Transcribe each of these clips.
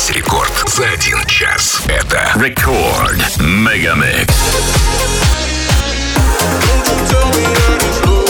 Весь рекорд за один час. Это Рекорд Мегамикс. Tell me that it's no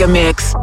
Mega Mix.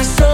my soul.